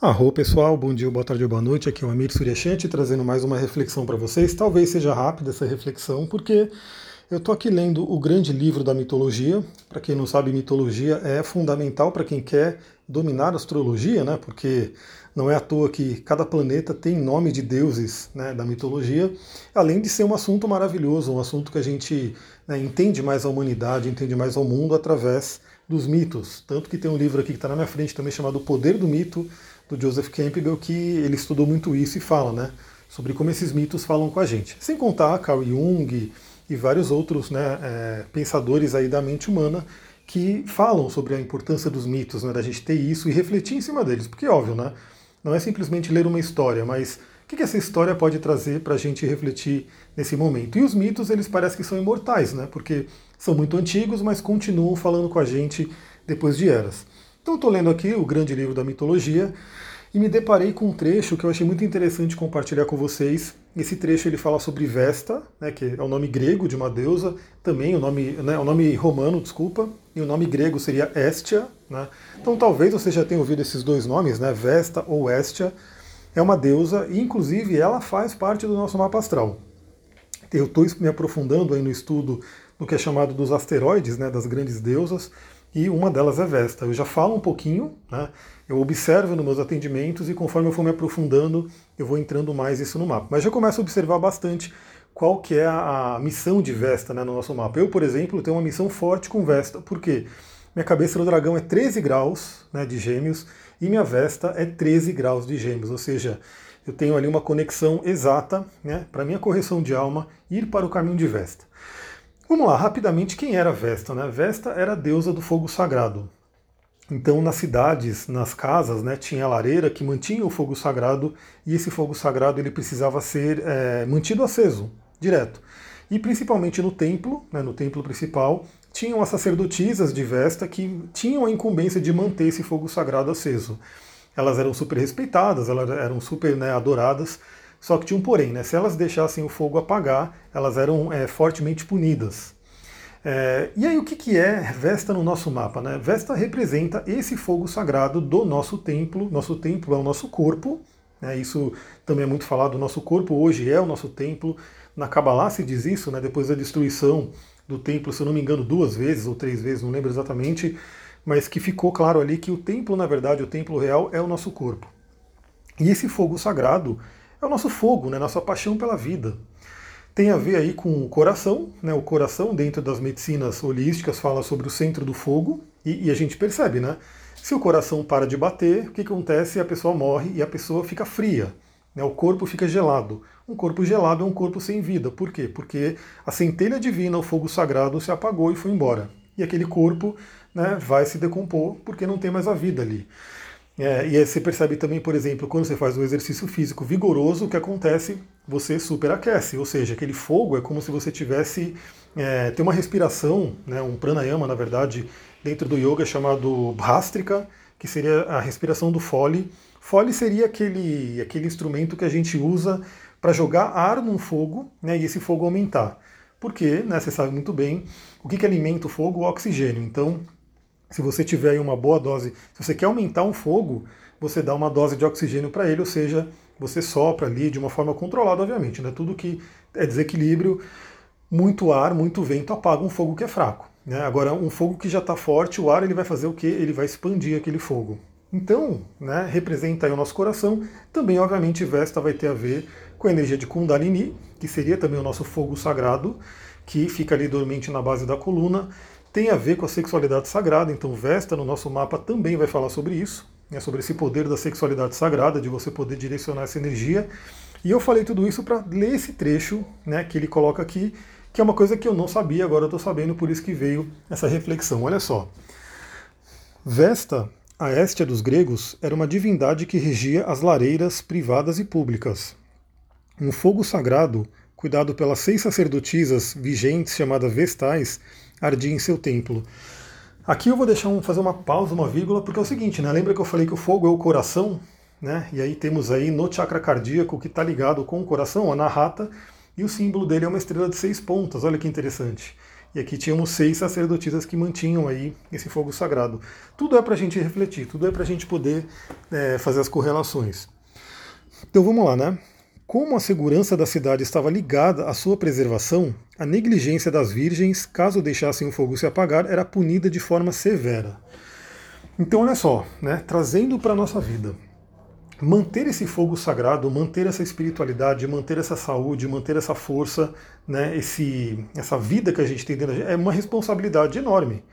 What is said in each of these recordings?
Arro pessoal, bom dia, boa tarde ou boa noite. Aqui é o Amir Suryashanti trazendo mais uma reflexão para vocês. Talvez seja rápida essa reflexão, porque eu estou aqui lendo o grande livro da mitologia. Para quem não sabe, mitologia é fundamental para quem quer dominar a astrologia, né? Porque não é à toa que cada planeta tem nome de deuses né, da mitologia, além de ser um assunto maravilhoso, um assunto que a gente né, entende mais a humanidade, entende mais ao mundo através dos mitos. Tanto que tem um livro aqui que está na minha frente também chamado O Poder do Mito, do Joseph Campbell, que ele estudou muito isso e fala, né? Sobre como esses mitos falam com a gente. Sem contar Carl Jung e vários outros né, é, pensadores aí da mente humana que falam sobre a importância dos mitos, né, da gente ter isso e refletir em cima deles. Porque, óbvio, né? Não é simplesmente ler uma história, mas o que essa história pode trazer para a gente refletir nesse momento? E os mitos, eles parecem que são imortais, né? Porque são muito antigos, mas continuam falando com a gente depois de eras. Então estou lendo aqui o grande livro da mitologia e me deparei com um trecho que eu achei muito interessante compartilhar com vocês. Esse trecho ele fala sobre Vesta, né, que é o nome grego de uma deusa, também o nome, né, o nome romano, desculpa, e o nome grego seria Estia. Né? Então talvez você já tenha ouvido esses dois nomes, né, Vesta ou Estia. É uma deusa e inclusive ela faz parte do nosso mapa astral. Eu estou me aprofundando aí no estudo do que é chamado dos asteroides, né, das grandes deusas e uma delas é Vesta. Eu já falo um pouquinho, né? eu observo nos meus atendimentos e conforme eu for me aprofundando, eu vou entrando mais isso no mapa. Mas já começo a observar bastante qual que é a, missão de Vesta né, no nosso mapa. Eu, por exemplo, tenho uma missão forte com Vesta, por quê? Minha cabeça do dragão é 13 graus né, de gêmeos e minha Vesta é 13 graus de gêmeos, ou seja, eu tenho ali uma conexão exata né, para minha correção de alma ir para o caminho de Vesta. Vamos lá, rapidamente, quem era Vesta? Né? Vesta era a deusa do fogo sagrado. Então, nas cidades, nas casas, né, tinha a lareira que mantinha o fogo sagrado e esse fogo sagrado ele precisava ser é, mantido aceso, direto. E principalmente no templo, né, no templo principal, tinham as sacerdotisas de Vesta que tinham a incumbência de manter esse fogo sagrado aceso. Elas eram super respeitadas, elas eram super né, adoradas, só que tinha um porém, né? Se elas deixassem o fogo apagar, elas eram é, fortemente punidas. É, e aí o que, que é Vesta no nosso mapa? Né? Vesta representa esse fogo sagrado do nosso templo. Nosso templo é o nosso corpo. Né? Isso também é muito falado. O nosso corpo hoje é o nosso templo. Na Kabbalah se diz isso, né? depois da destruição do templo, se eu não me engano, duas vezes ou três vezes, não lembro exatamente, mas que ficou claro ali que o templo, na verdade, o templo real é o nosso corpo. E esse fogo sagrado é o nosso fogo, né, nossa paixão pela vida. Tem a ver aí com o coração, né, o coração dentro das medicinas holísticas fala sobre o centro do fogo, e, e a gente percebe, né? Se o coração para de bater, o que acontece? A pessoa morre e a pessoa fica fria. Né, o corpo fica gelado. Um corpo gelado é um corpo sem vida. Por quê? Porque a centelha divina, o fogo sagrado, se apagou e foi embora. E aquele corpo né, vai se decompor porque não tem mais a vida ali. É, e aí você percebe também, por exemplo, quando você faz um exercício físico vigoroso, o que acontece? Você superaquece, ou seja, aquele fogo é como se você tivesse é, uma respiração, né, um pranayama, na verdade, dentro do yoga chamado bhastrika, que seria a respiração do fole. Fole seria aquele, aquele instrumento que a gente usa para jogar ar num fogo né, e esse fogo aumentar. Porque, né, você sabe muito bem, o que, que alimenta o fogo? O oxigênio. Então, se você tiver aí uma boa dose, se você quer aumentar um fogo, você dá uma dose de oxigênio para ele, ou seja, você sopra ali de uma forma controlada, obviamente. Né? Tudo que é desequilíbrio, muito ar, muito vento apaga um fogo que é fraco. Né? Agora, um fogo que já está forte, o ar ele vai fazer o quê? Ele vai expandir aquele fogo. Então, né, representa aí o nosso coração. Também, obviamente, Vesta vai ter a ver com a energia de Kundalini, que seria também o nosso fogo sagrado, que fica ali dormente na base da coluna tem a ver com a sexualidade sagrada, então Vesta no nosso mapa também vai falar sobre isso, né, sobre esse poder da sexualidade sagrada, de você poder direcionar essa energia. E eu falei tudo isso para ler esse trecho né, que ele coloca aqui, que é uma coisa que eu não sabia, agora eu estou sabendo, por isso que veio essa reflexão. Olha só. Vesta, a Éstia dos gregos, era uma divindade que regia as lareiras privadas e públicas. Um fogo sagrado, cuidado pelas seis sacerdotisas vigentes chamadas Vestais, ardia em seu templo. Aqui eu vou deixar um, fazer uma pausa, uma vírgula, porque é o seguinte, né? Lembra que eu falei que o fogo é o coração, né? E aí temos aí no chakra cardíaco que está ligado com o coração, a narrata, e o símbolo dele é uma estrela de seis pontas. Olha que interessante. E aqui tínhamos seis sacerdotisas que mantinham aí esse fogo sagrado. Tudo é para a gente refletir, tudo é para a gente poder é, fazer as correlações. Então vamos lá, né? Como a segurança da cidade estava ligada à sua preservação, a negligência das virgens, caso deixassem o fogo se apagar, era punida de forma severa. Então, olha só, né, trazendo para a nossa vida, manter esse fogo sagrado, manter essa espiritualidade, manter essa saúde, manter essa força, né, esse, essa vida que a gente tem dentro da gente, é uma responsabilidade enorme.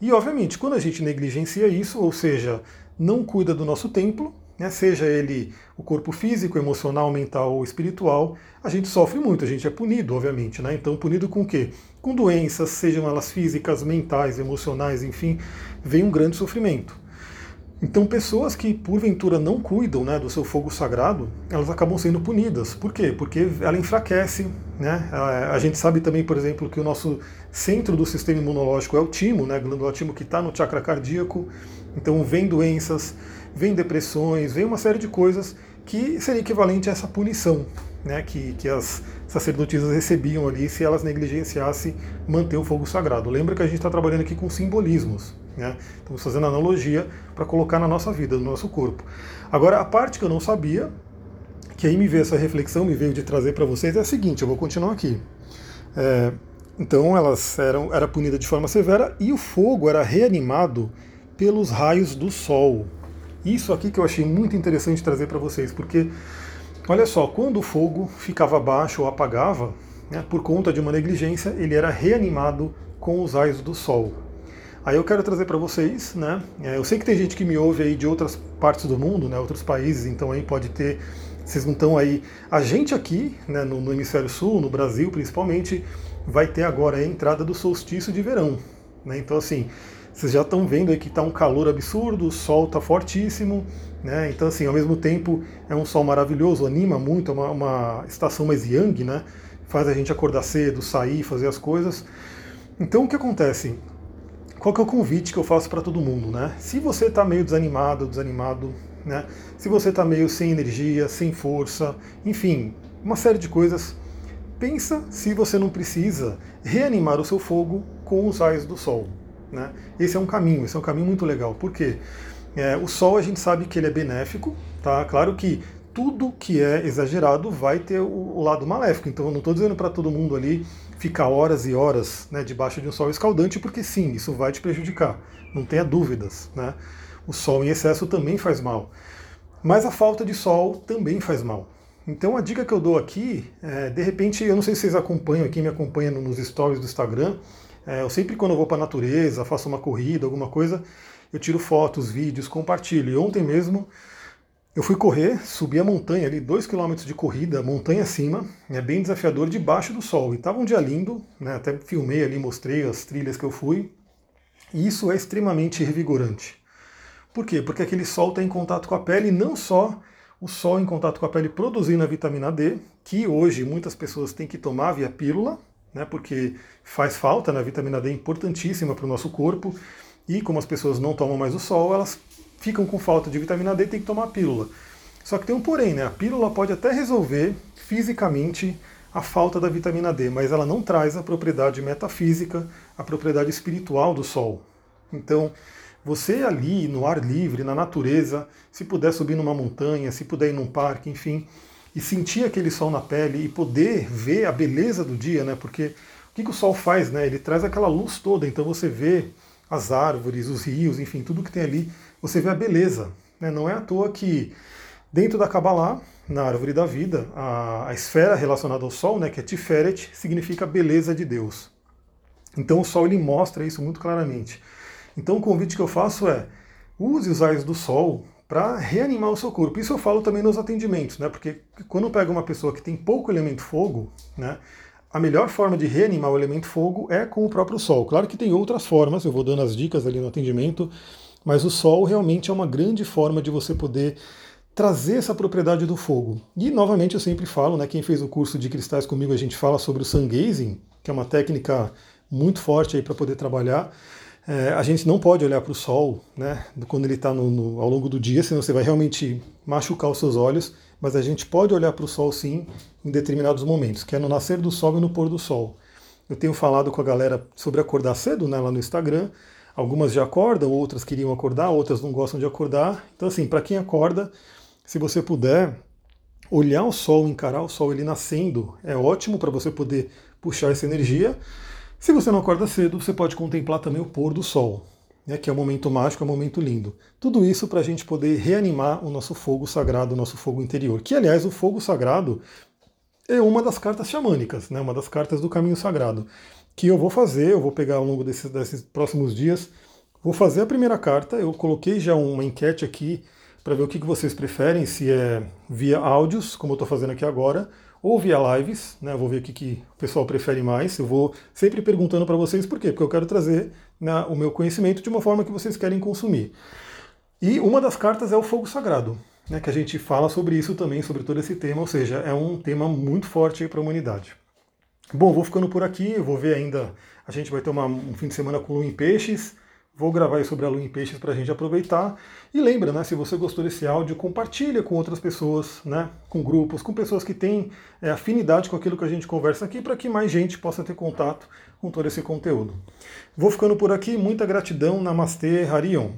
E, obviamente, quando a gente negligencia isso, ou seja, não cuida do nosso templo, né, seja ele o corpo físico, emocional, mental ou espiritual, a gente sofre muito, a gente é punido, obviamente. Né? Então, punido com o quê? Com doenças, sejam elas físicas, mentais, emocionais, enfim, vem um grande sofrimento. Então, pessoas que porventura não cuidam né, do seu fogo sagrado, elas acabam sendo punidas. Por quê? Porque ela enfraquece. Né? A, gente sabe também, por exemplo, que o nosso centro do sistema imunológico é o timo, né, a glândula timo que está no chakra cardíaco. Então, vem doenças, vem depressões, vem uma série de coisas que seria equivalente a essa punição né, que, que as sacerdotisas recebiam ali se elas negligenciassem manter o fogo sagrado. Lembra que a gente está trabalhando aqui com simbolismos, né? estamos fazendo analogia para colocar na nossa vida, no nosso corpo. Agora, a parte que eu não sabia, que aí me veio essa reflexão, me veio de trazer para vocês, é a seguinte: eu vou continuar aqui. É, então, elas eram era punida de forma severa e o fogo era reanimado pelos raios do sol. Isso aqui que eu achei muito interessante trazer para vocês, porque olha só, quando o fogo ficava baixo ou apagava, né, por conta de uma negligência, ele era reanimado com os raios do sol. Aí eu quero trazer para vocês, né? É, eu sei que tem gente que me ouve aí de outras partes do mundo, né? Outros países, então aí pode ter. Vocês não estão aí. A gente aqui, né, no, no hemisfério sul, no Brasil principalmente, vai ter agora a entrada do solstício de verão. Né? Então assim, vocês já estão vendo aí que está um calor absurdo, o sol está fortíssimo, né? Então, assim, ao mesmo tempo é um sol maravilhoso, anima muito, é uma, uma estação mais yang, né? Faz a gente acordar cedo, sair, fazer as coisas. Então, o que acontece? Qual que é o convite que eu faço para todo mundo, né? Se você está meio desanimado, desanimado, né? Se você está meio sem energia, sem força, enfim, uma série de coisas, pensa se você não precisa reanimar o seu fogo com os raios do sol. Né? Esse é um caminho, esse é um caminho muito legal. Por quê? É, o Sol a gente sabe que ele é benéfico, tá? Claro que tudo que é exagerado vai ter o, o lado maléfico. Então eu não estou dizendo para todo mundo ali ficar horas e horas né, debaixo de um sol escaldante, porque sim, isso vai te prejudicar. Não tenha dúvidas. Né? O sol em excesso também faz mal. Mas a falta de sol também faz mal. Então a dica que eu dou aqui, é, de repente, eu não sei se vocês acompanham, quem me acompanha nos stories do Instagram, é, eu sempre quando eu vou para a natureza, faço uma corrida, alguma coisa, eu tiro fotos, vídeos, compartilho. E ontem mesmo eu fui correr, subi a montanha ali, dois quilômetros de corrida, montanha acima, é bem desafiador, debaixo do sol. E estava um dia lindo, né, até filmei ali, mostrei as trilhas que eu fui. E isso é extremamente revigorante. Por quê? Porque aquele sol está em contato com a pele, não só o sol em contato com a pele produzindo a vitamina D, que hoje muitas pessoas têm que tomar via pílula, né, porque faz falta, né, a vitamina D é importantíssima para o nosso corpo, e como as pessoas não tomam mais o sol, elas ficam com falta de vitamina D têm que tomar a pílula. Só que tem um porém, né? A pílula pode até resolver fisicamente a falta da vitamina D, mas ela não traz a propriedade metafísica, a propriedade espiritual do sol. Então, você ali no ar livre, na natureza, se puder subir numa montanha, se puder ir num parque, enfim, e sentir aquele sol na pele e poder ver a beleza do dia, né? Porque o que, que o sol faz, né? Ele traz aquela luz toda, então você vê as árvores, os rios, enfim, tudo que tem ali, você vê a beleza. Né? Não é à toa que dentro da Kabbalah, na árvore da vida, a, a esfera relacionada ao sol, né, que é Tiferet, significa beleza de Deus. Então o sol ele mostra isso muito claramente. Então o convite que eu faço é use os raios do sol para reanimar o seu corpo. Isso eu falo também nos atendimentos, né? Porque quando pega uma pessoa que tem pouco elemento fogo, né? A melhor forma de reanimar o elemento fogo é com o próprio sol. Claro que tem outras formas, eu vou dando as dicas ali no atendimento, mas o sol realmente é uma grande forma de você poder trazer essa propriedade do fogo. E novamente eu sempre falo, né, quem fez o curso de cristais comigo, a gente fala sobre o sun gazing, que é uma técnica muito forte aí para poder trabalhar. É, a gente não pode olhar para o sol né, quando ele está ao longo do dia, senão você vai realmente machucar os seus olhos, mas a gente pode olhar para o sol sim em determinados momentos, que é no nascer do sol e no pôr do sol. Eu tenho falado com a galera sobre acordar cedo né, lá no Instagram. Algumas já acordam, outras queriam acordar, outras não gostam de acordar. Então, assim, para quem acorda, se você puder olhar o sol, encarar o sol ele nascendo, é ótimo para você poder puxar essa energia. Se você não acorda cedo, você pode contemplar também o pôr do sol, né, que é um momento mágico, é um momento lindo. Tudo isso para a gente poder reanimar o nosso fogo sagrado, o nosso fogo interior. Que, aliás, o fogo sagrado é uma das cartas xamânicas, né, uma das cartas do caminho sagrado. Que eu vou fazer, eu vou pegar ao longo desses, desses próximos dias, vou fazer a primeira carta. Eu coloquei já uma enquete aqui para ver o que vocês preferem, se é via áudios, como eu estou fazendo aqui agora, ou via lives, né? Vou ver o que, que o pessoal prefere mais. Eu vou sempre perguntando para vocês por quê? Porque eu quero trazer né, o meu conhecimento de uma forma que vocês querem consumir. E uma das cartas é o fogo sagrado, né? Que a gente fala sobre isso também, sobre todo esse tema, ou seja, é um tema muito forte para a humanidade. Bom, vou ficando por aqui, vou ver ainda. A gente vai ter uma, um fim de semana com lua em peixes. Vou gravar sobre a lua em peixes para a gente aproveitar. E lembra, né, se você gostou desse áudio, compartilha com outras pessoas, né, com grupos, com pessoas que têm é, afinidade com aquilo que a gente conversa aqui, para que mais gente possa ter contato com todo esse conteúdo. Vou ficando por aqui, muita gratidão, Namastê, Harion.